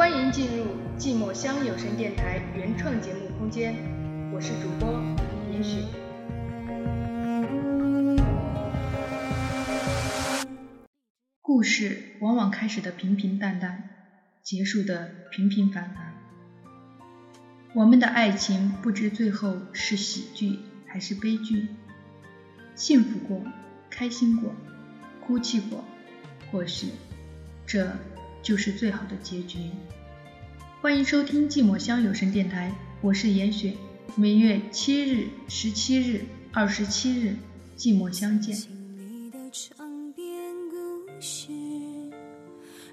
欢迎进入寂寞乡有声电台原创节目空间，我是主播严雪。故事往往开始的平平淡淡，结束的平平凡凡。我们的爱情不知最后是喜剧还是悲剧，幸福过，开心过，哭泣过，或许这。就是最好的结局。欢迎收听寂寞乡有声电台，我是严雪。每月七日、十七日、二十七日，寂寞相见。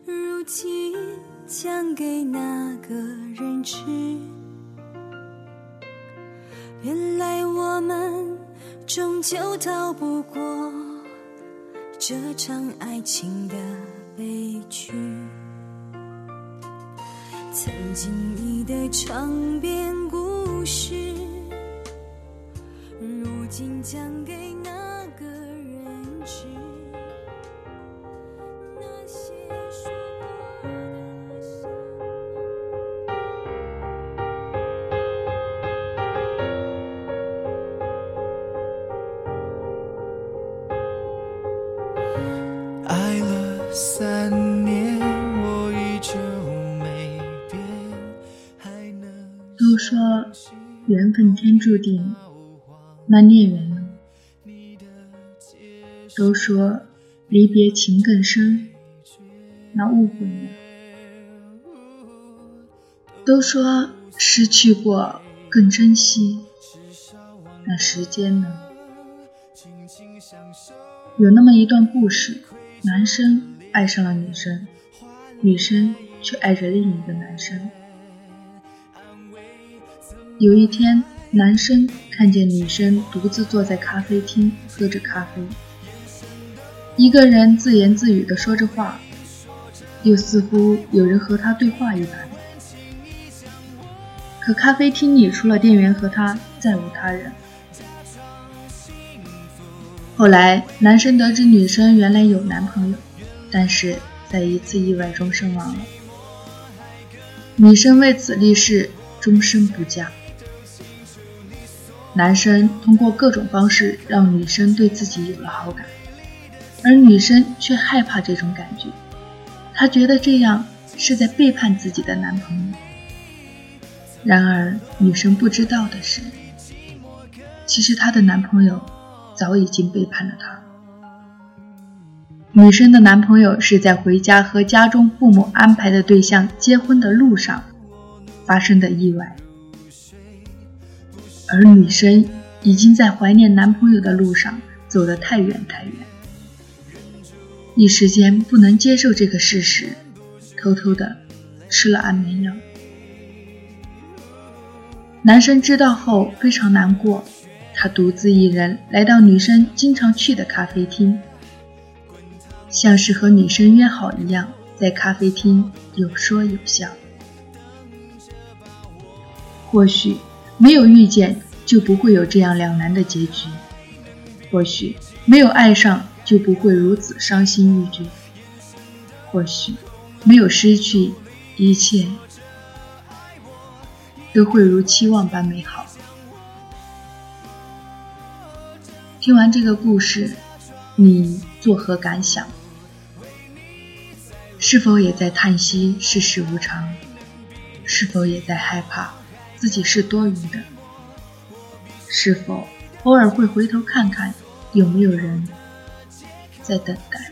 如今讲给哪个人知？原来我们终究逃不过这场爱情的悲剧。曾经你的长篇故事，如今讲给三年。我依旧没都说缘分天注定，那孽缘呢？都说离别情更深，那误会呢？都说失去过更珍惜，那时间呢？有那么一段故事，男生爱上了女生，女生却爱着另一个男生。有一天，男生看见女生独自坐在咖啡厅喝着咖啡，一个人自言自语地说着话，又似乎有人和他对话一般。可咖啡厅里除了店员和他，再无他人。后来，男生得知女生原来有男朋友，但是在一次意外中身亡了。女生为此立誓终身不嫁。男生通过各种方式让女生对自己有了好感，而女生却害怕这种感觉，她觉得这样是在背叛自己的男朋友。然而，女生不知道的是，其实她的男朋友早已经背叛了她。女生的男朋友是在回家和家中父母安排的对象结婚的路上发生的意外。而女生已经在怀念男朋友的路上走得太远太远，一时间不能接受这个事实，偷偷的吃了安眠药。男生知道后非常难过，他独自一人来到女生经常去的咖啡厅，像是和女生约好一样，在咖啡厅有说有笑。或许。没有遇见，就不会有这样两难的结局；或许没有爱上，就不会如此伤心欲绝；或许没有失去，一切都会如期望般美好。听完这个故事，你作何感想？是否也在叹息世事无常？是否也在害怕？自己是多余的，是否偶尔会回头看看，有没有人在等待？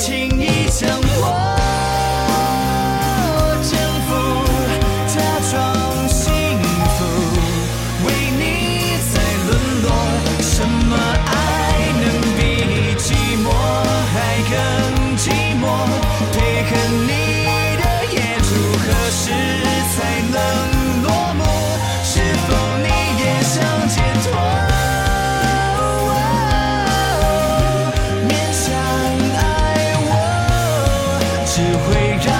说只会让